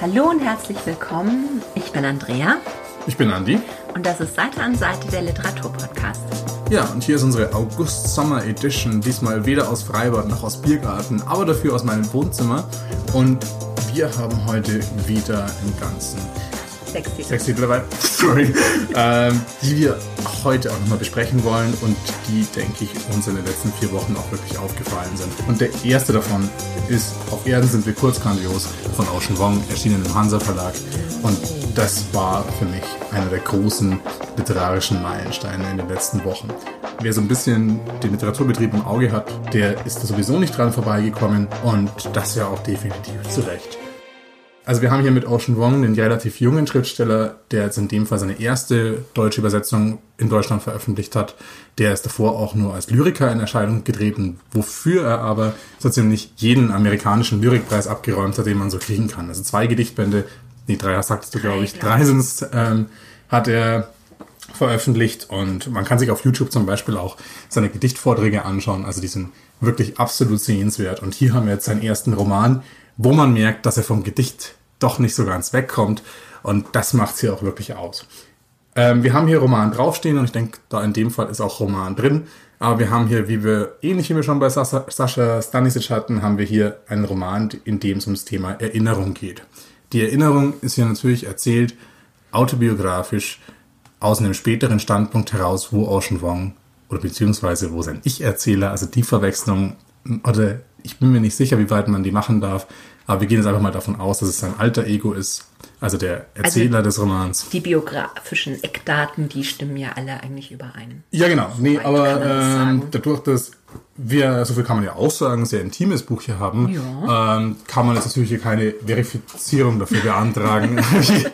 Hallo und herzlich willkommen. Ich bin Andrea. Ich bin Andi. Und das ist Seite an Seite der Literaturpodcast. Ja, und hier ist unsere August-Sommer-Edition. Diesmal weder aus Freibad noch aus Biergarten, aber dafür aus meinem Wohnzimmer. Und wir haben heute wieder im Ganzen Sechs Titel. sechs Titel dabei, sorry, ähm, die wir heute auch nochmal besprechen wollen und die, denke ich, uns in den letzten vier Wochen auch wirklich aufgefallen sind. Und der erste davon ist Auf Erden sind wir kurz grandios von Ocean Wong, erschienen im Hansa Verlag. Und das war für mich einer der großen literarischen Meilensteine in den letzten Wochen. Wer so ein bisschen den Literaturbetrieb im Auge hat, der ist sowieso nicht dran vorbeigekommen und das ja auch definitiv zu Recht. Also wir haben hier mit Ocean Wong einen relativ jungen Schriftsteller, der jetzt in dem Fall seine erste deutsche Übersetzung in Deutschland veröffentlicht hat. Der ist davor auch nur als Lyriker in Erscheinung getreten, wofür er aber so ziemlich jeden amerikanischen Lyrikpreis abgeräumt hat, den man so kriegen kann. Also zwei Gedichtbände, nee, drei sagtest du, glaube ich, drei sind's, ähm, hat er veröffentlicht und man kann sich auf YouTube zum Beispiel auch seine Gedichtvorträge anschauen. Also die sind wirklich absolut sehenswert. Und hier haben wir jetzt seinen ersten Roman, wo man merkt, dass er vom Gedicht doch nicht so ganz wegkommt. Und das macht hier auch wirklich aus. Ähm, wir haben hier Roman draufstehen und ich denke, da in dem Fall ist auch Roman drin. Aber wir haben hier, wie wir, ähnlich wie wir schon bei Sascha, Sascha Stanisic hatten, haben wir hier einen Roman, in dem es ums Thema Erinnerung geht. Die Erinnerung ist hier natürlich erzählt, autobiografisch, aus einem späteren Standpunkt heraus, wo Ocean Wong oder beziehungsweise wo sein Ich-Erzähler, also die Verwechslung, oder ich bin mir nicht sicher, wie weit man die machen darf, aber wir gehen jetzt einfach mal davon aus, dass es sein alter Ego ist, also der Erzähler Also des Romans. Die biografischen Eckdaten, die stimmen ja alle eigentlich überein. Ja, genau. Nee, Weit aber ähm, dadurch, dass wir, so viel kann man ja auch sagen, sehr intimes Buch hier haben, Ja. ähm, kann man jetzt natürlich hier keine Verifizierung dafür beantragen,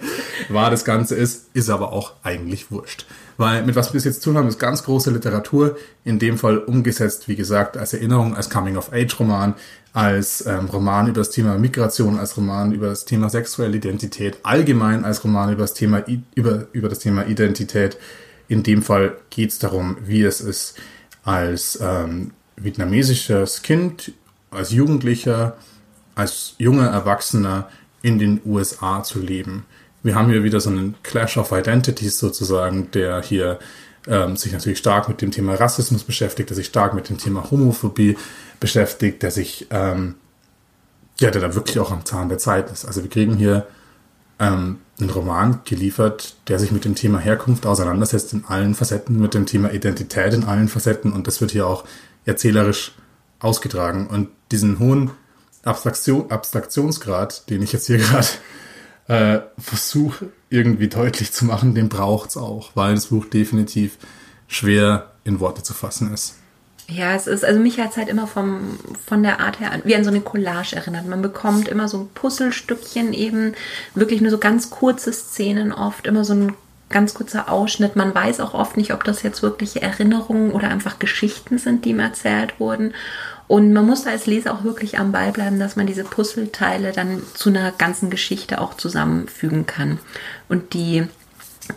wahr das Ganze ist, ist aber auch eigentlich wurscht. Weil mit was wir es jetzt zu tun haben, ist ganz große Literatur, in dem Fall umgesetzt, wie gesagt, als Erinnerung, als Coming-of-Age-Roman, als ähm, Roman über das Thema Migration, als Roman über das Thema sexuelle Identität, allgemein als Roman über das Thema, über, über das Thema Identität. In dem Fall geht es darum, wie es ist, als ähm, vietnamesisches Kind, als Jugendlicher, als junger Erwachsener in den USA zu leben. Wir haben hier wieder so einen Clash of Identities sozusagen, der hier ähm, sich natürlich stark mit dem Thema Rassismus beschäftigt, der sich stark mit dem Thema Homophobie beschäftigt, der sich, ähm, ja, der da wirklich auch am Zahn der Zeit ist. Also wir kriegen hier ähm, einen Roman geliefert, der sich mit dem Thema Herkunft auseinandersetzt in allen Facetten, mit dem Thema Identität in allen Facetten und das wird hier auch erzählerisch ausgetragen. Und diesen hohen Abstraktion, Abstraktionsgrad, den ich jetzt hier gerade äh, versuche irgendwie deutlich zu machen, den braucht's auch, weil das Buch definitiv schwer in Worte zu fassen ist. Ja, es ist, also mich hat es halt immer vom, von der Art her an, wie an so eine Collage erinnert. Man bekommt immer so Puzzlestückchen eben, wirklich nur so ganz kurze Szenen oft, immer so ein ganz kurzer Ausschnitt. Man weiß auch oft nicht, ob das jetzt wirkliche Erinnerungen oder einfach Geschichten sind, die ihm erzählt wurden. Und man muss da als Leser auch wirklich am Ball bleiben, dass man diese Puzzleteile dann zu einer ganzen Geschichte auch zusammenfügen kann. Und die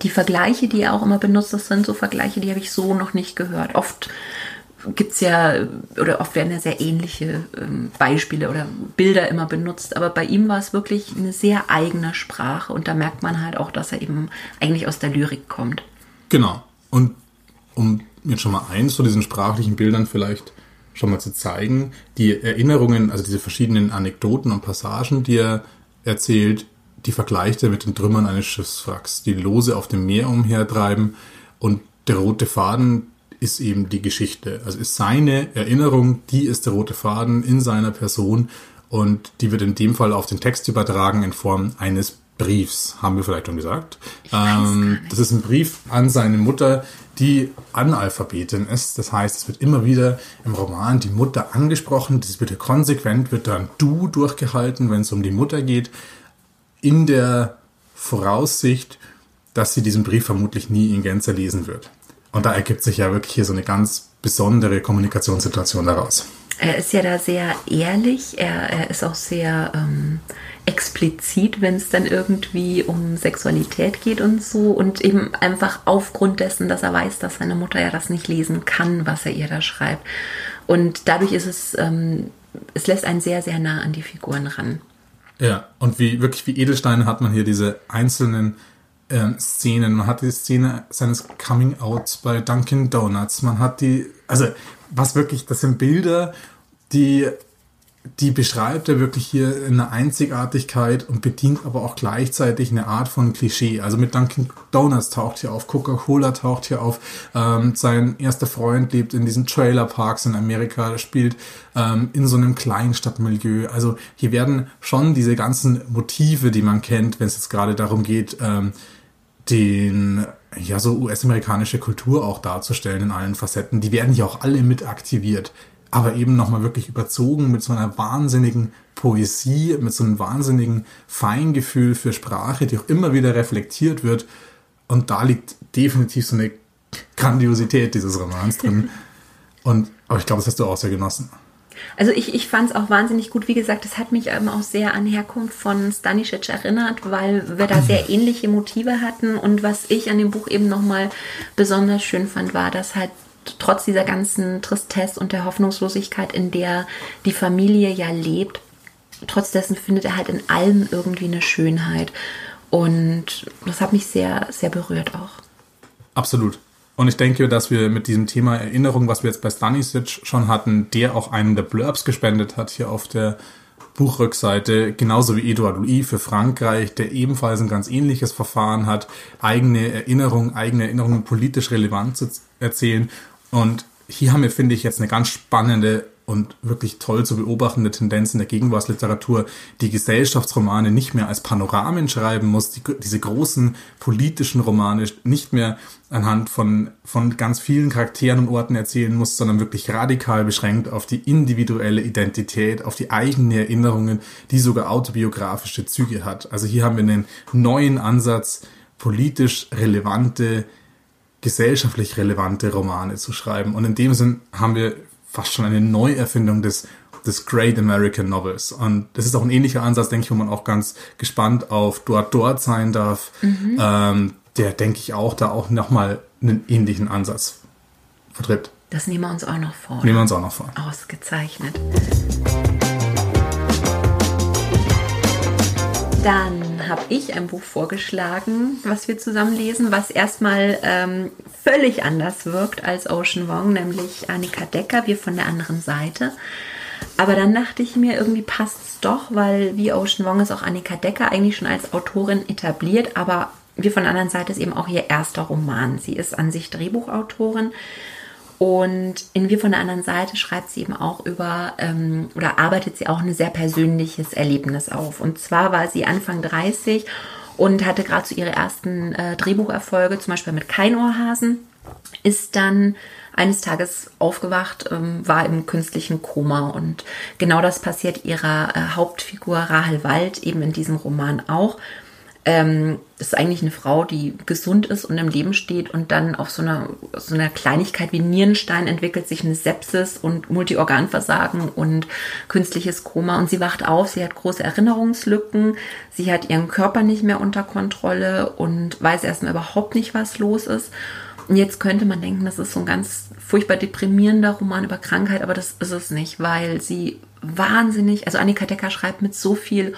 die Vergleiche, die er auch immer benutzt, das sind so Vergleiche, die habe ich so noch nicht gehört. Oft gibt's ja, oder oft werden ja sehr ähnliche ähm, Beispiele oder Bilder immer benutzt, aber bei ihm war es wirklich eine sehr eigene Sprache und da merkt man halt auch, dass er eben eigentlich aus der Lyrik kommt. Genau. Und um jetzt schon mal eins von diesen sprachlichen Bildern vielleicht schon mal zu zeigen, die Erinnerungen, also diese verschiedenen Anekdoten und Passagen, die er erzählt, die vergleicht er mit den Trümmern eines Schiffswracks, die lose auf dem Meer umhertreiben und der rote Faden ist eben die Geschichte. Also ist seine Erinnerung, die ist der rote Faden in seiner Person und die wird in dem Fall auf den Text übertragen in Form eines Briefs, haben wir vielleicht schon gesagt. nicht. das ist ein Brief an seine Mutter, die Analphabetin ist. Das heißt, es wird immer wieder im Roman die Mutter angesprochen. Das wird konsequent, wird dann du durchgehalten, wenn es um die Mutter geht, in der Voraussicht, dass sie diesen Brief vermutlich nie in Gänze lesen wird. Und da ergibt sich ja wirklich hier so eine ganz besondere Kommunikationssituation daraus. Er ist ja da sehr ehrlich, er, er ist auch sehr ähm, explizit, wenn es dann irgendwie um Sexualität geht und so. Und eben einfach aufgrund dessen, dass er weiß, dass seine Mutter ja das nicht lesen kann, was er ihr da schreibt. Und dadurch ist es, ähm, es lässt einen sehr, sehr nah an die Figuren ran. Ja, und wie wirklich wie Edelsteine hat man hier diese einzelnen ähm, Szenen. Man hat die Szene seines Coming-Outs bei Dunkin' Donuts. Man hat die, also was wirklich, das sind Bilder, die die beschreibt er wirklich hier eine Einzigartigkeit und bedient aber auch gleichzeitig eine Art von Klischee. Also mit Dunkin' Donuts taucht hier auf, Coca-Cola taucht hier auf, ähm, sein erster Freund lebt in diesen Trailerparks in Amerika, spielt ähm, in so einem Kleinstadtmilieu. Also hier werden schon diese ganzen Motive, die man kennt, wenn es jetzt gerade darum geht, ähm, den ja so US-amerikanische Kultur auch darzustellen in allen Facetten, die werden hier auch alle mit aktiviert aber eben nochmal wirklich überzogen mit so einer wahnsinnigen Poesie, mit so einem wahnsinnigen Feingefühl für Sprache, die auch immer wieder reflektiert wird. Und da liegt definitiv so eine Grandiosität dieses Romans drin. Und, aber ich glaube, das hast du auch sehr genossen. Also ich, ich fand es auch wahnsinnig gut. Wie gesagt, es hat mich eben auch sehr an Herkunft von Stanisic erinnert, weil wir da sehr ähnliche Motive hatten. Und was ich an dem Buch eben nochmal besonders schön fand, war, dass halt trotz dieser ganzen Tristesse und der Hoffnungslosigkeit, in der die Familie ja lebt, trotz dessen findet er halt in allem irgendwie eine Schönheit. Und das hat mich sehr, sehr berührt auch. Absolut. Und ich denke, dass wir mit diesem Thema Erinnerung, was wir jetzt bei Stanisic schon hatten, der auch einen der Blurbs gespendet hat hier auf der Buchrückseite, genauso wie Edouard Louis für Frankreich, der ebenfalls ein ganz ähnliches Verfahren hat, eigene Erinnerungen, eigene Erinnerungen politisch relevant zu erzählen und hier haben wir, finde ich, jetzt eine ganz spannende und wirklich toll zu beobachtende Tendenz in der Gegenwartsliteratur, die Gesellschaftsromane nicht mehr als Panoramen schreiben muss, die, diese großen politischen Romane nicht mehr anhand von, von ganz vielen Charakteren und Orten erzählen muss, sondern wirklich radikal beschränkt auf die individuelle Identität, auf die eigenen Erinnerungen, die sogar autobiografische Züge hat. Also hier haben wir einen neuen Ansatz, politisch relevante gesellschaftlich relevante Romane zu schreiben. Und in dem Sinn haben wir fast schon eine Neuerfindung des, des Great American Novels. Und das ist auch ein ähnlicher Ansatz, denke ich, wo man auch ganz gespannt auf Dort Dort sein darf. Mhm. Ähm, der, denke ich, auch da auch nochmal einen ähnlichen Ansatz vertritt. Das nehmen wir uns auch noch vor. Nehmen wir uns auch noch vor. Ausgezeichnet. Dann habe ich ein Buch vorgeschlagen, was wir zusammen lesen, was erstmal ähm, völlig anders wirkt als Ocean Wong, nämlich Annika Decker, wir von der anderen Seite. Aber dann dachte ich mir, irgendwie passt es doch, weil wie Ocean Wong ist auch Annika Decker eigentlich schon als Autorin etabliert, aber wir von der anderen Seite ist eben auch ihr erster Roman. Sie ist an sich Drehbuchautorin und in Wir von der anderen Seite schreibt sie eben auch über ähm, oder arbeitet sie auch ein sehr persönliches Erlebnis auf. Und zwar war sie Anfang 30 und hatte gerade so ihre ersten äh, Drehbucherfolge, zum Beispiel mit Keinohrhasen, ist dann eines Tages aufgewacht, ähm, war im künstlichen Koma. Und genau das passiert ihrer äh, Hauptfigur Rahel Wald eben in diesem Roman auch. Ähm, das ist eigentlich eine Frau, die gesund ist und im Leben steht und dann auf so einer, so einer Kleinigkeit wie Nierenstein entwickelt sich eine Sepsis und Multiorganversagen und künstliches Koma und sie wacht auf, sie hat große Erinnerungslücken, sie hat ihren Körper nicht mehr unter Kontrolle und weiß erstmal überhaupt nicht, was los ist. Und jetzt könnte man denken, das ist so ein ganz furchtbar deprimierender Roman über Krankheit, aber das ist es nicht, weil sie wahnsinnig, also Annika Decker schreibt mit so viel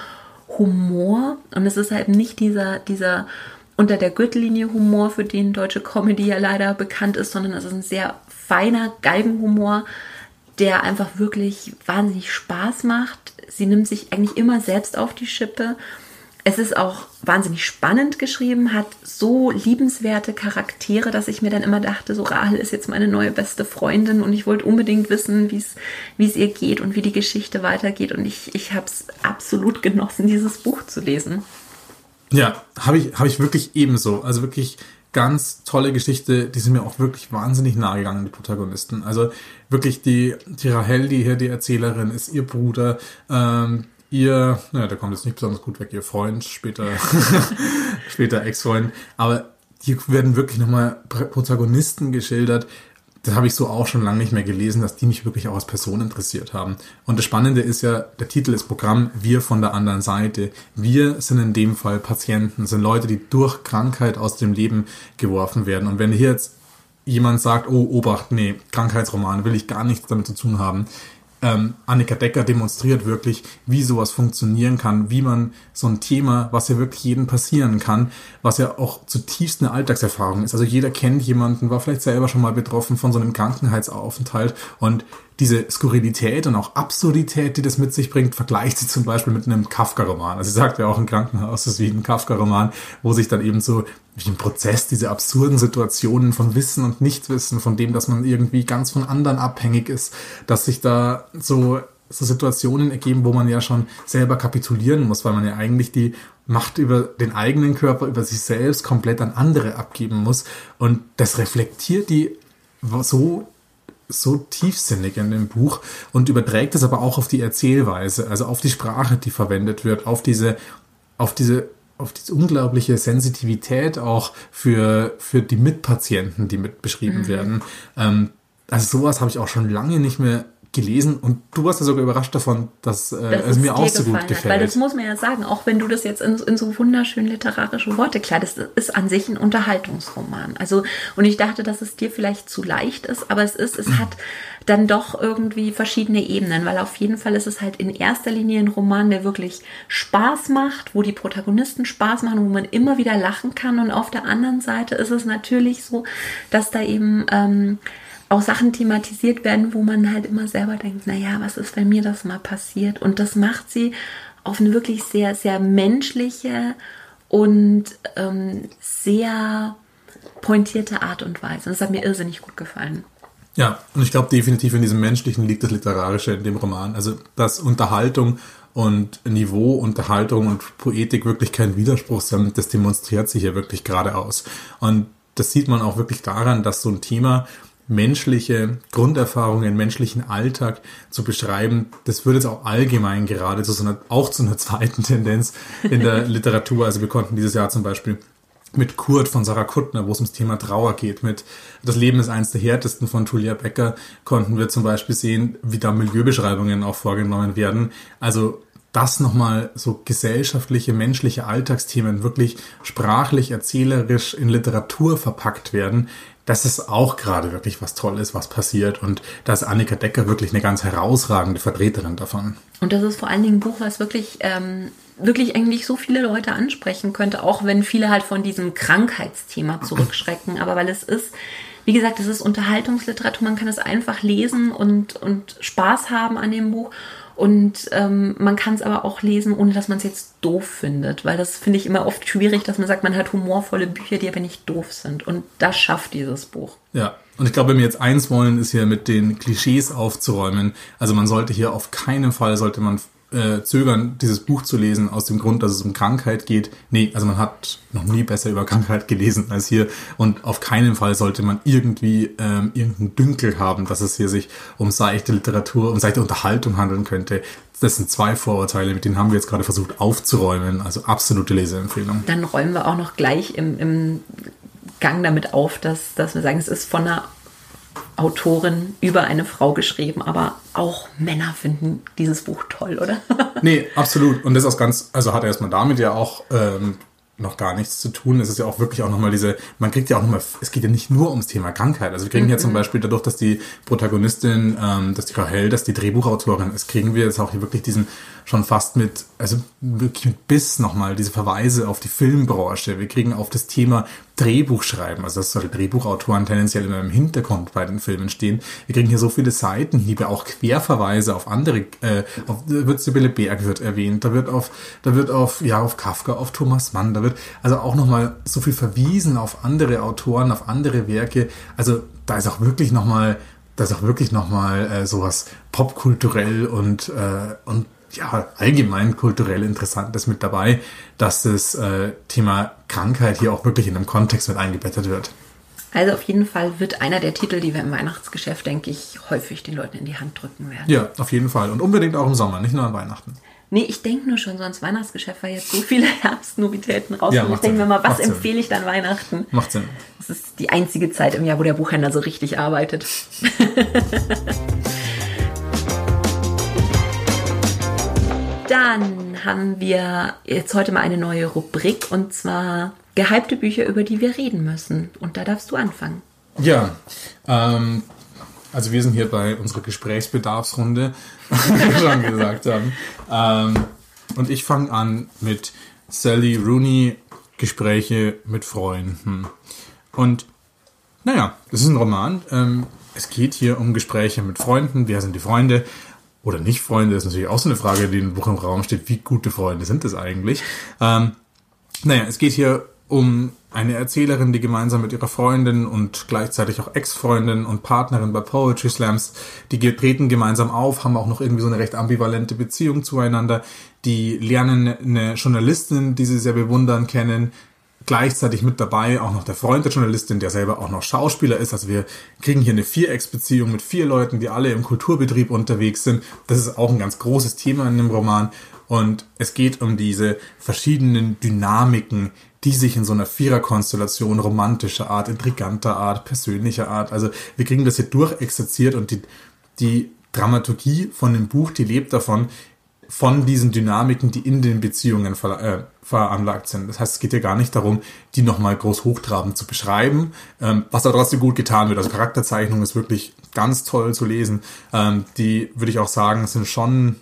Humor und es ist halt nicht dieser, dieser unter der Gürtellinie Humor, für den deutsche Comedy ja leider bekannt ist, sondern es ist ein sehr feiner Galgenhumor, der einfach wirklich wahnsinnig Spaß macht. Sie nimmt sich eigentlich immer selbst auf die Schippe es ist auch wahnsinnig spannend geschrieben, hat so liebenswerte Charaktere, dass ich mir dann immer dachte, so Rahel ist jetzt meine neue beste Freundin und ich wollte unbedingt wissen, wie es ihr geht und wie die Geschichte weitergeht. Und ich, ich habe es absolut genossen, dieses Buch zu lesen. Ja, habe ich, hab ich wirklich ebenso. Also wirklich ganz tolle Geschichte, die sind mir auch wirklich wahnsinnig nahe gegangen, die Protagonisten. Also wirklich die, die Rahel, die hier die Erzählerin ist, ihr Bruder, ähm, ihr, naja, der kommt jetzt nicht besonders gut weg, ihr Freund, später, später Ex-Freund, aber hier werden wirklich nochmal Protagonisten geschildert. Das habe ich so auch schon lange nicht mehr gelesen, dass die mich wirklich auch als Person interessiert haben. Und das Spannende ist ja, der Titel ist Programm Wir von der anderen Seite. Wir sind in dem Fall Patienten, sind Leute, die durch Krankheit aus dem Leben geworfen werden. Und wenn hier jetzt jemand sagt, oh, Obacht, nee, Krankheitsroman, will ich gar nichts damit zu tun haben, ähm, Annika Decker demonstriert wirklich, wie sowas funktionieren kann, wie man so ein Thema, was ja wirklich jedem passieren kann, was ja auch zutiefst eine Alltagserfahrung ist. Also jeder kennt jemanden, war vielleicht selber schon mal betroffen von so einem Krankenheitsaufenthalt und diese Skurrilität und auch Absurdität, die das mit sich bringt, vergleicht sie zum Beispiel mit einem Kafka-Roman. Also sie sagt ja auch im Krankenhaus, ist wie ein Kafka-Roman, wo sich dann eben so wie im Prozess diese absurden Situationen von Wissen und Nichtwissen, von dem, dass man irgendwie ganz von anderen abhängig ist, dass sich da so, so Situationen ergeben, wo man ja schon selber kapitulieren muss, weil man ja eigentlich die Macht über den eigenen Körper, über sich selbst komplett an andere abgeben muss. Und das reflektiert die so so tiefsinnig in dem Buch und überträgt es aber auch auf die Erzählweise, also auf die Sprache, die verwendet wird, auf diese, auf diese, auf diese unglaubliche Sensitivität auch für, für die Mitpatienten, die mit beschrieben mhm. werden. Ähm, also sowas habe ich auch schon lange nicht mehr gelesen und du warst ja sogar überrascht davon, dass äh, dass es mir auch so gut gefällt. Hat, weil das muss man ja sagen, auch wenn du das jetzt in, in so wunderschön literarische Worte kleidest, ist an sich ein Unterhaltungsroman. Also und ich dachte, dass es dir vielleicht zu leicht ist, aber es ist, es hat dann doch irgendwie verschiedene Ebenen, weil auf jeden Fall ist es halt in erster Linie ein Roman, der wirklich Spaß macht, wo die Protagonisten Spaß machen, wo man immer wieder lachen kann und auf der anderen Seite ist es natürlich so, dass da eben ähm, auch Sachen thematisiert werden, wo man halt immer selber denkt, naja, was ist, wenn mir das mal passiert? Und das macht sie auf eine wirklich sehr, sehr menschliche und ähm, sehr pointierte Art und Weise. Und das hat mir irrsinnig gut gefallen. Ja, und ich glaube definitiv in diesem Menschlichen liegt das Literarische in dem Roman. Also, dass Unterhaltung und Niveau, Unterhaltung und Poetik wirklich kein Widerspruch sind, das demonstriert sich ja wirklich geradeaus. Und das sieht man auch wirklich daran, dass so ein Thema menschliche Grunderfahrungen, menschlichen Alltag zu beschreiben, das würde jetzt auch allgemein gerade zu so einer, auch zu einer zweiten Tendenz in der Literatur. Also wir konnten dieses Jahr zum Beispiel mit Kurt von Sarah Kuttner, wo es ums Thema Trauer geht, mit Das Leben ist eins der härtesten von Julia Becker, konnten wir zum Beispiel sehen, wie da Milieubeschreibungen auch vorgenommen werden. Also dass nochmal so gesellschaftliche, menschliche Alltagsthemen wirklich sprachlich, erzählerisch in Literatur verpackt werden, das ist auch gerade wirklich was Tolles, was passiert. Und da ist Annika Decker wirklich eine ganz herausragende Vertreterin davon. Und das ist vor allen Dingen ein Buch, was wirklich, ähm, wirklich eigentlich so viele Leute ansprechen könnte, auch wenn viele halt von diesem Krankheitsthema zurückschrecken. Aber weil es ist, wie gesagt, es ist Unterhaltungsliteratur, man kann es einfach lesen und, und Spaß haben an dem Buch. Und ähm, man kann es aber auch lesen, ohne dass man es jetzt doof findet, weil das finde ich immer oft schwierig, dass man sagt, man hat humorvolle Bücher, die aber nicht doof sind. Und das schafft dieses Buch. Ja, und ich glaube, wenn wir jetzt eins wollen, ist hier mit den Klischees aufzuräumen. Also man sollte hier auf keinen Fall, sollte man äh, zögern, dieses Buch zu lesen, aus dem Grund, dass es um Krankheit geht. Nee, also man hat noch nie besser über Krankheit gelesen als hier. Und auf keinen Fall sollte man irgendwie ähm, irgendeinen Dünkel haben, dass es hier sich um seichte Literatur, um seichte Unterhaltung handeln könnte. Das sind zwei Vorurteile, mit denen haben wir jetzt gerade versucht aufzuräumen. Also absolute Leseempfehlung. Dann räumen wir auch noch gleich im, im Gang damit auf, dass, dass wir sagen, es ist von einer Autorin über eine Frau geschrieben, aber auch Männer finden dieses Buch toll, oder? nee, absolut. Und das ist ganz, also hat er erstmal damit ja auch ähm, noch gar nichts zu tun. Es ist ja auch wirklich auch nochmal diese, man kriegt ja auch nochmal, es geht ja nicht nur ums Thema Krankheit. Also wir kriegen mhm. ja zum mhm. Beispiel dadurch, dass die Protagonistin, ähm, dass die Rahel, dass die Drehbuchautorin ist, kriegen wir jetzt auch hier wirklich diesen schon fast mit, also wirklich mit Biss nochmal diese Verweise auf die Filmbranche. Wir kriegen auf das Thema Drehbuchschreiben, also dass solche Drehbuchautoren tendenziell immer im Hintergrund bei den Filmen stehen. Wir kriegen hier so viele Seitenhiebe, auch Querverweise auf andere, äh, auf, da wird Sibylle Berg wird erwähnt, da wird auf, da wird auf, ja, auf Kafka, auf Thomas Mann, da wird also auch nochmal so viel verwiesen auf andere Autoren, auf andere Werke. Also da ist auch wirklich nochmal, da ist auch wirklich nochmal äh, sowas popkulturell und, äh, und ja, allgemein kulturell Interessantes mit dabei, dass das äh, Thema Krankheit hier auch wirklich in einem Kontext mit eingebettet wird. Also auf jeden Fall wird einer der Titel, die wir im Weihnachtsgeschäft, denke ich, häufig den Leuten in die Hand drücken werden. Ja, auf jeden Fall. Und unbedingt auch im Sommer, nicht nur an Weihnachten. Nee, ich denke nur schon so ans Weihnachtsgeschäft, weil jetzt so viele Herbstnovitäten rauskommen. Ja, ich denke mir mal, was empfehle ich dann Weihnachten? Macht Sinn. Das ist die einzige Zeit im Jahr, wo der Buchhändler so richtig arbeitet. Dann haben wir jetzt heute mal eine neue Rubrik und zwar gehypte Bücher, über die wir reden müssen. Und da darfst du anfangen. Ja, ähm, Also wir sind hier bei unserer Gesprächsbedarfsrunde, wie wir schon gesagt haben. Ähm, und ich fange an mit Sally Rooney, Gespräche mit Freunden. Und naja, das ist ein Roman. Ähm, es geht hier um Gespräche mit Freunden. Wer sind die Freunde? Oder nicht Freunde, ist natürlich auch so eine Frage, die im Buch im Raum steht. Wie gute Freunde sind das eigentlich? Ähm, naja, es geht hier um eine Erzählerin, die gemeinsam mit ihrer Freundin und gleichzeitig auch Ex-Freundin und Partnerin bei Poetry Slams, die treten gemeinsam auf, haben auch noch irgendwie so eine recht ambivalente Beziehung zueinander. Die lernen eine Journalistin, die sie sehr bewundern, kennen, gleichzeitig mit dabei auch noch der Freund der Journalistin, der selber auch noch Schauspieler ist. Also wir kriegen hier eine Vierecksbeziehung mit vier Leuten, die alle im Kulturbetrieb unterwegs sind. Das ist auch ein ganz großes Thema in dem Roman. Und es geht um diese verschiedenen Dynamiken, die sich in so einer Viererkonstellation romantischer Art, intriganter Art, persönlicher Art, also wir kriegen das hier durchexerziert und die, die Dramaturgie von dem Buch, die lebt davon, von diesen Dynamiken, die in den Beziehungen äh, veranlagt sind. Das heißt, es geht hier gar nicht darum, die nochmal groß hochtrabend zu beschreiben, ähm, was aber trotzdem gut getan wird. Also Charakterzeichnung ist wirklich ganz toll zu lesen. Ähm, die, würde ich auch sagen, sind schon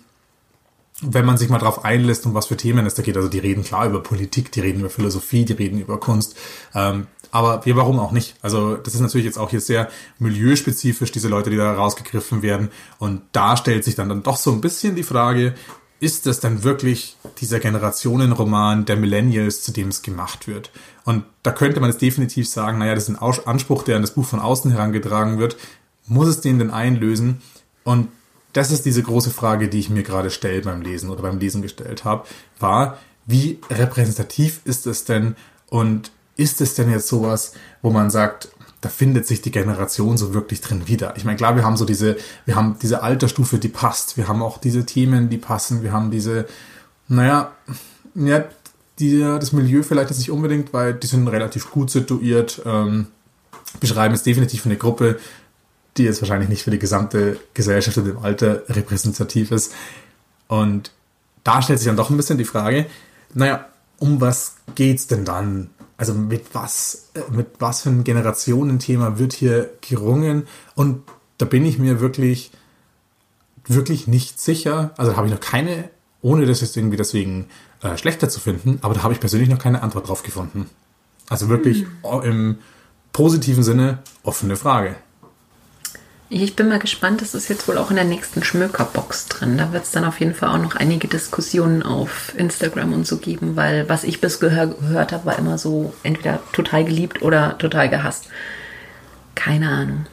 wenn man sich mal drauf einlässt, um was für Themen es da geht. Also die reden klar über Politik, die reden über Philosophie, die reden über Kunst. Ähm, aber wir, warum auch nicht? Also das ist natürlich jetzt auch hier sehr milieuspezifisch, diese Leute, die da rausgegriffen werden. Und da stellt sich dann, dann doch so ein bisschen die Frage, ist das dann wirklich dieser Generationenroman der Millennials, zu dem es gemacht wird? Und da könnte man jetzt definitiv sagen, naja, das ist ein Anspruch, der an das Buch von außen herangetragen wird. Muss es den denn einlösen? Und das ist diese große Frage, die ich mir gerade stelle beim Lesen oder beim Lesen gestellt habe, war, wie repräsentativ ist es denn und ist es denn jetzt sowas, wo man sagt, da findet sich die Generation so wirklich drin wieder. Ich meine, klar, wir haben so diese, wir haben diese Altersstufe, die passt. Wir haben auch diese Themen, die passen. Wir haben diese, naja, ja, die, das Milieu vielleicht jetzt nicht unbedingt, weil die sind relativ gut situiert, ähm, beschreiben es definitiv eine Gruppe, die jetzt wahrscheinlich nicht für die gesamte Gesellschaft in dem Alter repräsentativ ist. Und da stellt sich dann doch ein bisschen die Frage, naja, um was geht's denn dann? Also mit was, mit was für ein Generationenthema wird hier gerungen? Und da bin ich mir wirklich, wirklich nicht sicher. Also da habe ich noch keine, ohne das jetzt irgendwie deswegen äh, schlechter zu finden, aber da habe ich persönlich noch keine Antwort drauf gefunden. Also wirklich hm. im positiven Sinne offene Frage. Ich bin mal gespannt, das ist jetzt wohl auch in der nächsten Schmökerbox drin. Da wird es dann auf jeden Fall auch noch einige Diskussionen auf Instagram und so geben, weil was ich bis gehört habe, war immer so entweder total geliebt oder total gehasst. Keine Ahnung.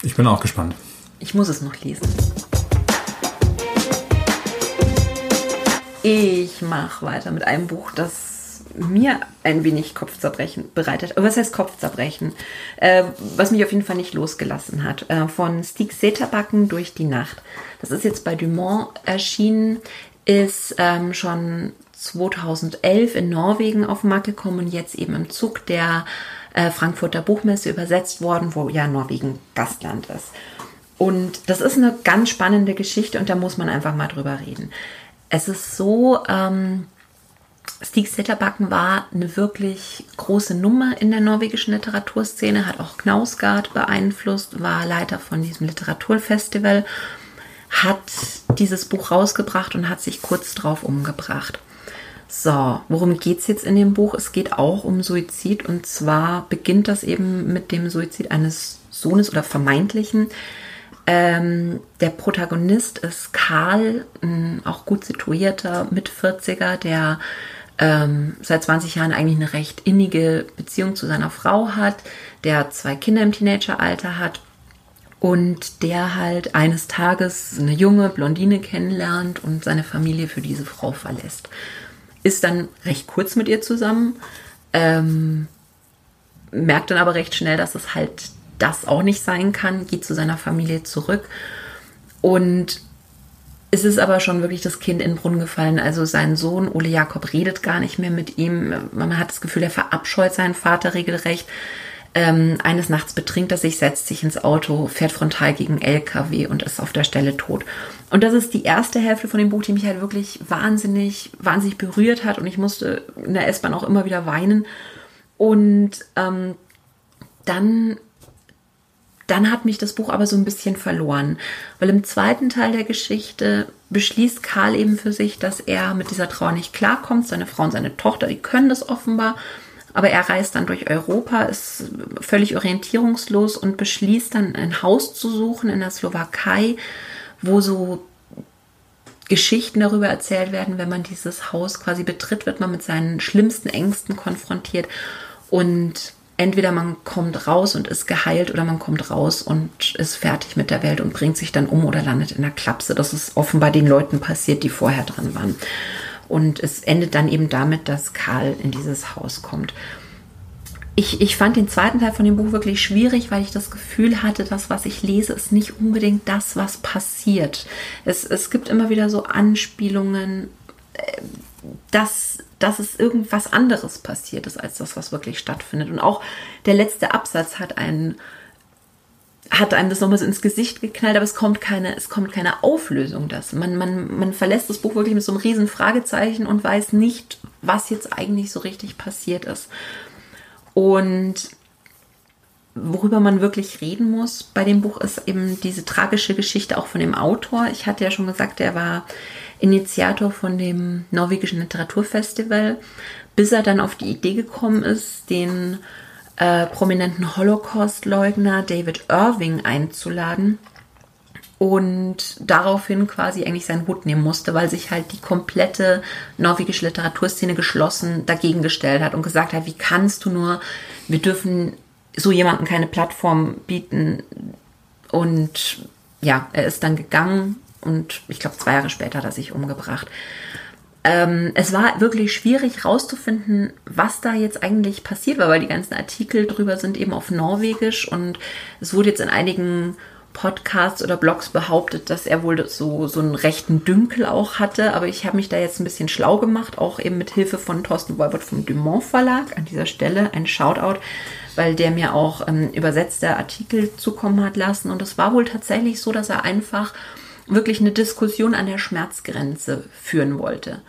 Ich bin auch gespannt. Ich muss es noch lesen. Ich mache weiter mit einem Buch, das mir ein wenig Kopfzerbrechen bereitet. Was heißt Kopfzerbrechen? Äh, was mich auf jeden Fall nicht losgelassen hat. Äh, von Stieg Seterbacken durch die Nacht. Das ist jetzt bei Dumont erschienen, ist ähm, schon 2011 in Norwegen auf den Markt gekommen und jetzt eben im Zug der äh, Frankfurter Buchmesse übersetzt worden, wo ja Norwegen Gastland ist. Und das ist eine ganz spannende Geschichte und da muss man einfach mal drüber reden. Es ist so, ähm, Stig Setterbacken war eine wirklich große Nummer in der norwegischen Literaturszene, hat auch Knausgard beeinflusst, war Leiter von diesem Literaturfestival, hat dieses Buch rausgebracht und hat sich kurz drauf umgebracht. So, worum geht es jetzt in dem Buch? Es geht auch um Suizid und zwar beginnt das eben mit dem Suizid eines Sohnes oder vermeintlichen. Ähm, der Protagonist ist Karl, ein auch gut situierter Mit-40er, der ähm, seit 20 Jahren eigentlich eine recht innige Beziehung zu seiner Frau hat, der zwei Kinder im Teenageralter hat und der halt eines Tages eine junge Blondine kennenlernt und seine Familie für diese Frau verlässt. Ist dann recht kurz mit ihr zusammen, ähm, merkt dann aber recht schnell, dass es halt das auch nicht sein kann, geht zu seiner Familie zurück und es ist aber schon wirklich das Kind in den Brunnen gefallen. Also sein Sohn Ole Jakob redet gar nicht mehr mit ihm. Man hat das Gefühl, er verabscheut seinen Vater regelrecht. Ähm, eines Nachts betrinkt er sich, setzt sich ins Auto, fährt frontal gegen LKW und ist auf der Stelle tot. Und das ist die erste Hälfte von dem Buch, die mich halt wirklich wahnsinnig, wahnsinnig berührt hat. Und ich musste in der S-Bahn auch immer wieder weinen. Und ähm, dann dann hat mich das Buch aber so ein bisschen verloren, weil im zweiten Teil der Geschichte beschließt Karl eben für sich, dass er mit dieser Trauer nicht klarkommt. Seine Frau und seine Tochter, die können das offenbar, aber er reist dann durch Europa, ist völlig orientierungslos und beschließt dann ein Haus zu suchen in der Slowakei, wo so Geschichten darüber erzählt werden, wenn man dieses Haus quasi betritt, wird man mit seinen schlimmsten Ängsten konfrontiert. Und entweder man kommt raus und ist geheilt oder man kommt raus und ist fertig mit der Welt und bringt sich dann um oder landet in der Klapse. Das ist offenbar den Leuten passiert, die vorher drin waren. Und es endet dann eben damit, dass Karl in dieses Haus kommt. Ich, ich fand den zweiten Teil von dem Buch wirklich schwierig, weil ich das Gefühl hatte, das, was ich lese, ist nicht unbedingt das, was passiert. Es, es gibt immer wieder so Anspielungen, äh, dass dass es irgendwas anderes passiert ist als das, was wirklich stattfindet. Und auch der letzte Absatz hat einen hat einem das nochmal so ins Gesicht geknallt, aber es kommt keine, es kommt keine Auflösung das. Man, man, man verlässt das Buch wirklich mit so einem riesen Fragezeichen und weiß nicht, was jetzt eigentlich so richtig passiert ist. Und worüber man wirklich reden muss bei dem Buch ist eben diese tragische Geschichte auch von dem Autor. Ich hatte ja schon gesagt, er war Initiator von dem norwegischen Literaturfestival, bis er dann auf die Idee gekommen ist, den äh, prominenten Holocaust-Leugner David Irving einzuladen und daraufhin quasi eigentlich seinen Hut nehmen musste, weil sich halt die komplette norwegische Literaturszene geschlossen dagegen gestellt hat und gesagt hat, wie kannst du nur, wir dürfen so jemandem keine Plattform bieten. Und ja, er ist dann gegangen und ich glaube, zwei Jahre später hat er sich umgebracht. Ähm, es war wirklich schwierig herauszufinden, was da jetzt eigentlich passiert war, weil die ganzen Artikel drüber sind eben auf Norwegisch und es wurde jetzt in einigen Podcasts oder Blogs behauptet, dass er wohl so, so einen rechten Dünkel auch hatte. Aber ich habe mich da jetzt ein bisschen schlau gemacht, auch eben mit Hilfe von Thorsten Wolbert vom Dumont Verlag. An dieser Stelle ein Shoutout, weil der mir auch ähm, übersetzte Artikel zukommen hat lassen. Und es war wohl tatsächlich so, dass er einfach wirklich eine Diskussion an der Schmerzgrenze führen wollte.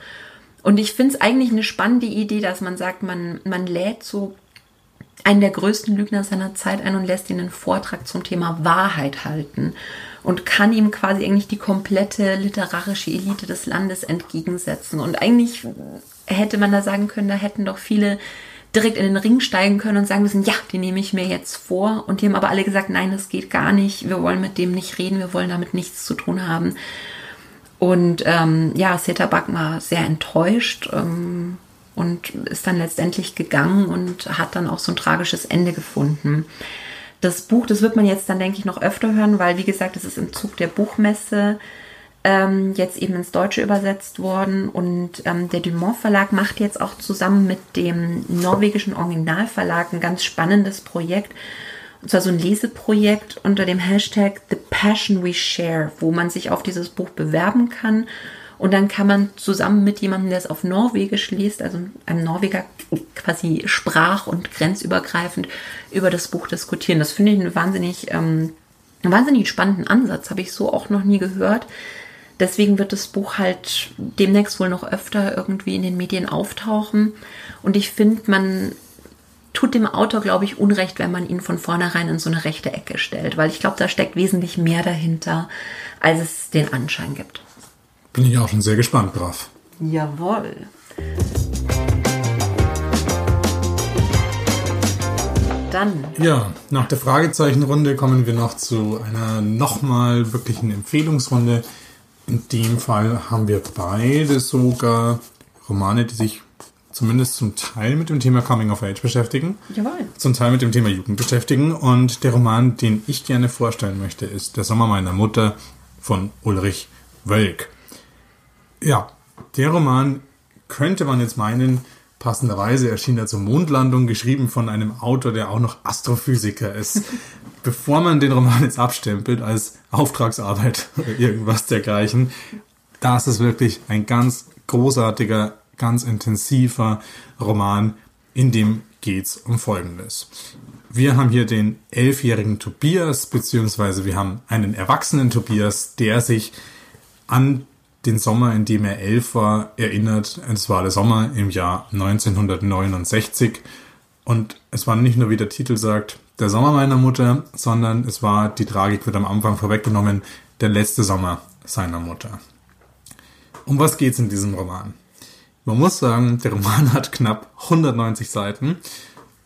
Und ich finde es eigentlich eine spannende Idee, dass man sagt, man, man lädt so einen der größten Lügner seiner Zeit ein und lässt ihn einen Vortrag zum Thema Wahrheit halten und kann ihm quasi eigentlich die komplette literarische Elite des Landes entgegensetzen. Und eigentlich hätte man da sagen können, da hätten doch viele direkt in den Ring steigen können und sagen müssen, ja, die nehme ich mir jetzt vor. Und die haben aber alle gesagt, nein, das geht gar nicht. Wir wollen mit dem nicht reden, wir wollen damit nichts zu tun haben. Und ähm, ja, Seta Back war sehr enttäuscht ähm, und ist dann letztendlich gegangen und hat dann auch so ein tragisches Ende gefunden. Das Buch, das wird man jetzt dann, denke ich, noch öfter hören, weil, wie gesagt, es ist im Zug der Buchmesse ähm, jetzt eben ins Deutsche übersetzt worden. Und ähm, der Dumont Verlag macht jetzt auch zusammen mit dem norwegischen Originalverlag ein ganz spannendes Projekt. Und zwar so ein Leseprojekt unter dem Hashtag The Passion We Share, wo man sich auf dieses Buch bewerben kann. Und dann kann man zusammen mit jemandem, der es auf Norwegisch liest, also einem Norweger quasi sprach- und grenzübergreifend über das Buch diskutieren. Das finde ich einen wahnsinnig, ähm, einen wahnsinnig spannenden Ansatz. Habe ich so auch noch nie gehört. Deswegen wird das Buch halt demnächst wohl noch öfter irgendwie in den Medien auftauchen. Und ich finde, man tut dem Autor, glaube ich, Unrecht, wenn man ihn von vornherein in so eine rechte Ecke stellt, weil ich glaube, da steckt wesentlich mehr dahinter, als es den Anschein gibt. Bin ich auch schon sehr gespannt drauf. Jawohl. Dann. Ja, nach der Fragezeichenrunde kommen wir noch zu einer nochmal wirklichen Empfehlungsrunde. In dem Fall haben wir beide sogar Romane, die sich zumindest zum Teil mit dem Thema Coming of Age beschäftigen. Jawohl. Zum Teil mit dem Thema Jugend beschäftigen. Und der Roman, den ich gerne vorstellen möchte, ist Der Sommer meiner Mutter von Ulrich Wölk. Ja, der Roman könnte man jetzt meinen, passenderweise erschien er zur Mondlandung, geschrieben von einem Autor, der auch noch Astrophysiker ist. bevor man den Roman jetzt abstempelt als Auftragsarbeit oder irgendwas dergleichen, da ist wirklich ein ganz großartiger, ganz intensiver Roman, in dem geht's um Folgendes. Wir haben hier den elfjährigen Tobias, beziehungsweise wir haben einen erwachsenen Tobias, der sich an den Sommer, in dem er elf war, erinnert. Es war der Sommer im Jahr 1969 und es war nicht nur, wie der Titel sagt, der Sommer meiner Mutter, sondern es war, die Tragik wird am Anfang vorweggenommen, der letzte Sommer seiner Mutter. Um was geht's in diesem Roman? Man muss sagen, der Roman hat knapp 190 Seiten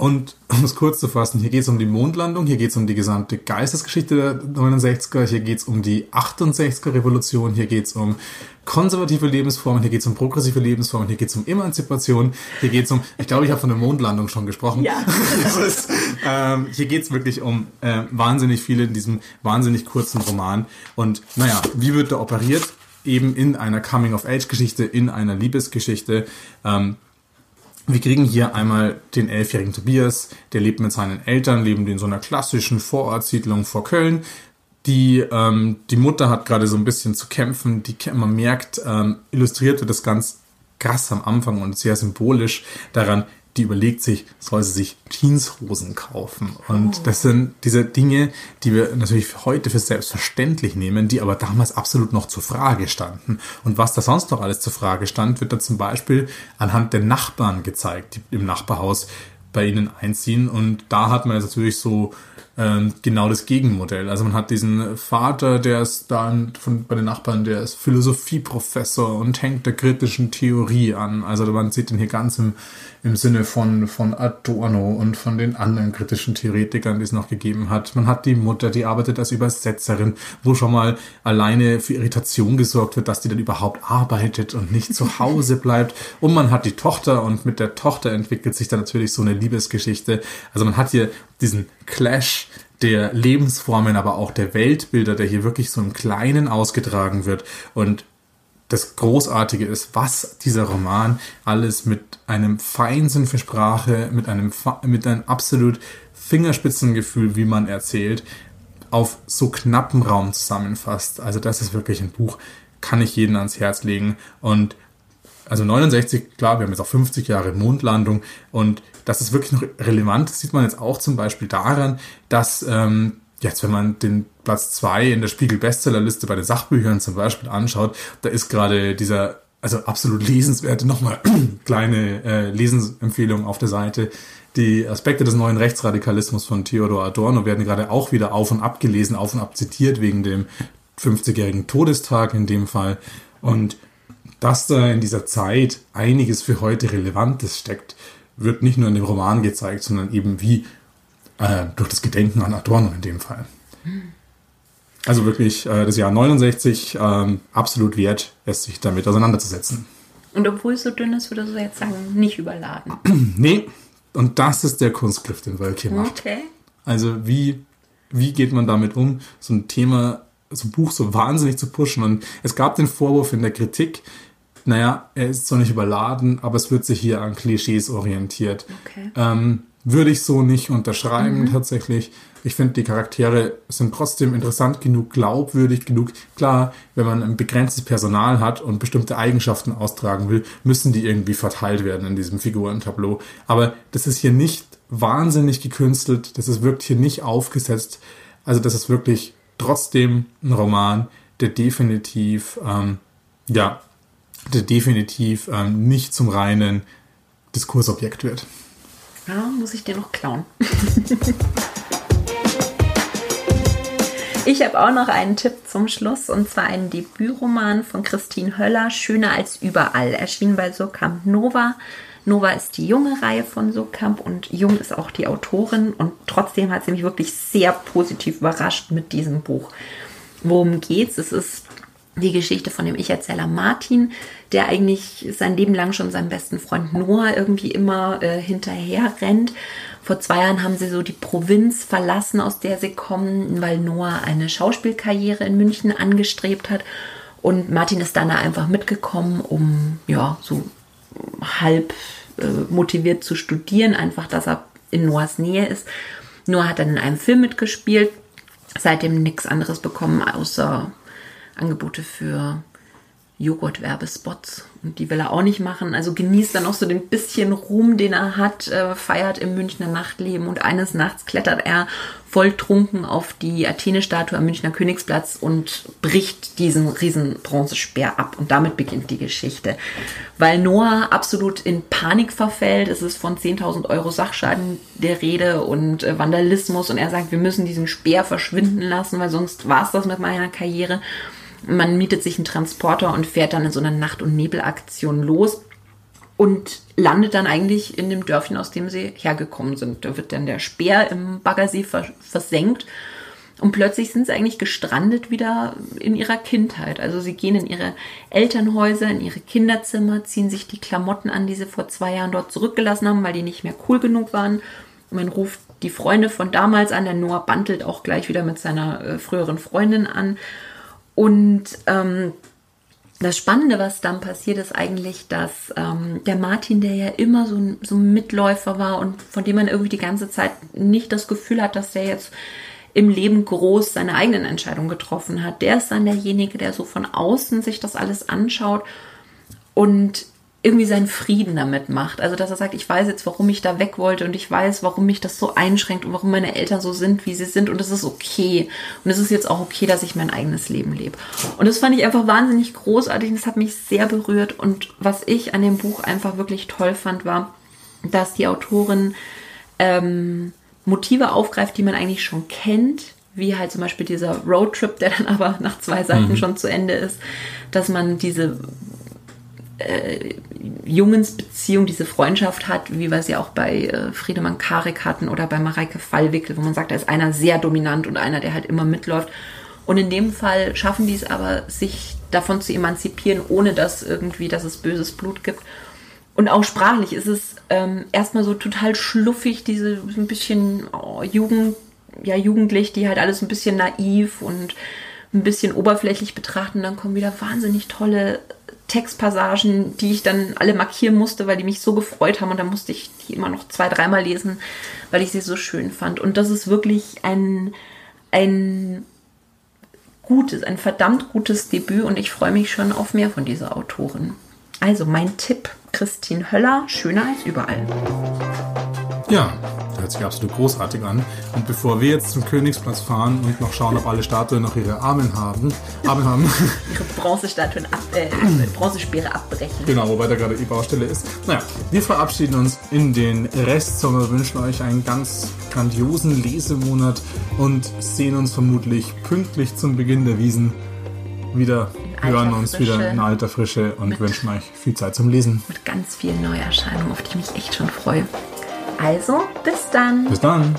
und um es kurz zu fassen, hier geht es um die Mondlandung, hier geht es um die gesamte Geistesgeschichte der 69er, hier geht es um die 68er Revolution, hier geht es um konservative Lebensformen, hier geht es um progressive Lebensformen, hier geht es um Emanzipation, hier geht es um, ich glaube, ich habe von der Mondlandung schon gesprochen. Ja. ist, ähm, hier geht es wirklich um äh, wahnsinnig viele in diesem wahnsinnig kurzen Roman. Und naja, wie wird da operiert? Eben in einer Coming-of-Age-Geschichte, in einer Liebesgeschichte. Ähm, wir kriegen hier einmal den elfjährigen Tobias, der lebt mit seinen Eltern, leben in so einer klassischen Vorortsiedlung vor Köln. Die, ähm, die Mutter hat gerade so ein bisschen zu kämpfen. Die, man merkt, ähm, illustriert wird das ganz krass am Anfang und sehr symbolisch daran, die überlegt sich, soll sie sich Jeanshosen kaufen. Und oh. das sind diese Dinge, die wir natürlich heute für selbstverständlich nehmen, die aber damals absolut noch zur Frage standen. Und was da sonst noch alles zur Frage stand, wird da zum Beispiel anhand der Nachbarn gezeigt, die im Nachbarhaus bei ihnen einziehen. Und da hat man jetzt natürlich so ähm, genau das Gegenmodell. Also man hat diesen Vater, der ist dann von, bei den Nachbarn, der ist Philosophieprofessor und hängt der kritischen Theorie an. Also man sieht ihn hier ganz im im Sinne von, von Adorno und von den anderen kritischen Theoretikern, die es noch gegeben hat. Man hat die Mutter, die arbeitet als Übersetzerin, wo schon mal alleine für Irritation gesorgt wird, dass die dann überhaupt arbeitet und nicht zu Hause bleibt. Und man hat die Tochter und mit der Tochter entwickelt sich dann natürlich so eine Liebesgeschichte. Also man hat hier diesen Clash der Lebensformen, aber auch der Weltbilder, der hier wirklich so im Kleinen ausgetragen wird. Und das Großartige ist, was dieser Roman alles mit einem Feinsinn für Sprache, mit einem, mit einem absolut Fingerspitzengefühl, wie man erzählt, auf so knappem Raum zusammenfasst. Also das ist wirklich ein Buch, kann ich jeden ans Herz legen. Und also 69, klar, wir haben jetzt auch 50 Jahre Mondlandung und das ist wirklich noch relevant. Das sieht man jetzt auch zum Beispiel daran, dass ähm, jetzt, wenn man den Platz zwei in der Spiegel-Bestsellerliste bei den Sachbüchern zum Beispiel anschaut, da ist gerade dieser, also absolut lesenswerte, nochmal kleine äh, Lesensempfehlung auf der Seite. Die Aspekte des neuen Rechtsradikalismus von Theodor Adorno werden gerade auch wieder auf und ab gelesen, auf und ab zitiert wegen dem 50-jährigen Todestag in dem Fall. Und dass da in dieser Zeit einiges für heute Relevantes steckt, wird nicht nur in dem Roman gezeigt, sondern eben wie äh, durch das Gedenken an Adorno in dem Fall. Also wirklich äh, das Jahr 69 äh, absolut wert, es sich damit auseinanderzusetzen. Und obwohl es so dünn ist, würde ich jetzt sagen, nicht überladen. nee, und das ist der Kunstgriff, den Wölke macht. Okay. Also wie, wie geht man damit um, so ein Thema, so ein Buch so wahnsinnig zu pushen? Und es gab den Vorwurf in der Kritik, naja, er ist zwar nicht überladen, aber es wird sich hier an Klischees orientiert. Okay. Ähm, würde ich so nicht unterschreiben mhm. tatsächlich. Ich finde, die Charaktere sind trotzdem interessant genug, glaubwürdig genug. Klar, wenn man ein begrenztes Personal hat und bestimmte Eigenschaften austragen will, müssen die irgendwie verteilt werden in diesem Figurentableau. Aber das ist hier nicht wahnsinnig gekünstelt, das ist wirklich hier nicht aufgesetzt. Also das ist wirklich trotzdem ein Roman, der definitiv, ähm, ja, der definitiv ähm, nicht zum reinen Diskursobjekt wird. Ja, muss ich dir noch klauen. ich habe auch noch einen Tipp zum Schluss und zwar einen Debütroman von Christine Höller, Schöner als überall, erschienen bei Surkamp Nova. Nova ist die junge Reihe von Surkamp und Jung ist auch die Autorin und trotzdem hat sie mich wirklich sehr positiv überrascht mit diesem Buch. Worum geht's? Es ist die Geschichte von dem Ich-Erzähler Martin, der eigentlich sein Leben lang schon seinem besten Freund Noah irgendwie immer äh, hinterher rennt. Vor zwei Jahren haben sie so die Provinz verlassen, aus der sie kommen, weil Noah eine Schauspielkarriere in München angestrebt hat. Und Martin ist dann da einfach mitgekommen, um ja so halb äh, motiviert zu studieren, einfach, dass er in Noahs Nähe ist. Noah hat dann in einem Film mitgespielt, seitdem nichts anderes bekommen, außer Angebote für Joghurt-Werbespots. Und die will er auch nicht machen. Also genießt dann auch so den bisschen Ruhm, den er hat, äh, feiert im Münchner Nachtleben. Und eines Nachts klettert er volltrunken auf die Athene-Statue am Münchner Königsplatz und bricht diesen riesen Bronzespeer ab. Und damit beginnt die Geschichte. Weil Noah absolut in Panik verfällt. Es ist von 10.000 Euro Sachschaden der Rede und äh, Vandalismus. Und er sagt, wir müssen diesen Speer verschwinden lassen, weil sonst war es das mit meiner Karriere. Man mietet sich einen Transporter und fährt dann in so einer Nacht- und Nebelaktion los und landet dann eigentlich in dem Dörfchen, aus dem sie hergekommen sind. Da wird dann der Speer im Baggersee versenkt und plötzlich sind sie eigentlich gestrandet wieder in ihrer Kindheit. Also sie gehen in ihre Elternhäuser, in ihre Kinderzimmer, ziehen sich die Klamotten an, die sie vor zwei Jahren dort zurückgelassen haben, weil die nicht mehr cool genug waren. Man ruft die Freunde von damals an. Der Noah bantelt auch gleich wieder mit seiner äh, früheren Freundin an. Und ähm, das Spannende, was dann passiert, ist eigentlich, dass ähm, der Martin, der ja immer so ein, so ein Mitläufer war und von dem man irgendwie die ganze Zeit nicht das Gefühl hat, dass der jetzt im Leben groß seine eigenen Entscheidungen getroffen hat, der ist dann derjenige, der so von außen sich das alles anschaut und irgendwie seinen Frieden damit macht. Also, dass er sagt, ich weiß jetzt, warum ich da weg wollte und ich weiß, warum mich das so einschränkt und warum meine Eltern so sind, wie sie sind und es ist okay. Und es ist jetzt auch okay, dass ich mein eigenes Leben lebe. Und das fand ich einfach wahnsinnig großartig und das hat mich sehr berührt. Und was ich an dem Buch einfach wirklich toll fand, war, dass die Autorin ähm, Motive aufgreift, die man eigentlich schon kennt, wie halt zum Beispiel dieser Roadtrip, der dann aber nach zwei Seiten mhm. schon zu Ende ist, dass man diese äh, Jungensbeziehung, diese Freundschaft hat, wie wir sie auch bei äh, Friedemann Karik hatten oder bei Mareike Fallwickel, wo man sagt, da ist einer sehr dominant und einer, der halt immer mitläuft. Und in dem Fall schaffen die es aber, sich davon zu emanzipieren, ohne dass irgendwie, dass es böses Blut gibt. Und auch sprachlich ist es ähm, erstmal so total schluffig, diese ein bisschen oh, Jugend, ja, jugendlich, die halt alles ein bisschen naiv und ein bisschen oberflächlich betrachten. Dann kommen wieder wahnsinnig tolle Textpassagen, die ich dann alle markieren musste, weil die mich so gefreut haben und da musste ich die immer noch zwei, dreimal lesen, weil ich sie so schön fand. Und das ist wirklich ein, ein gutes, ein verdammt gutes Debüt und ich freue mich schon auf mehr von dieser Autorin. Also mein Tipp, Christine Höller, schöner als überall. Ja, hört sich absolut großartig an. Und bevor wir jetzt zum Königsplatz fahren und noch schauen, ob alle Statuen noch ihre Arme haben, Arme haben. ihre Bronzestatuen ab, äh, Bronzespeere abbrechen. Genau, wobei da gerade die Baustelle ist. Naja, wir verabschieden uns in den Restsommer, wünschen euch einen ganz grandiosen Lesemonat und sehen uns vermutlich pünktlich zum Beginn der Wiesen wieder hören uns Frische. wieder in alter Frische und wünschen euch viel Zeit zum Lesen. Mit ganz vielen Neuerscheinungen, auf die ich mich echt schon freue. Also, bis dann. Bis dann.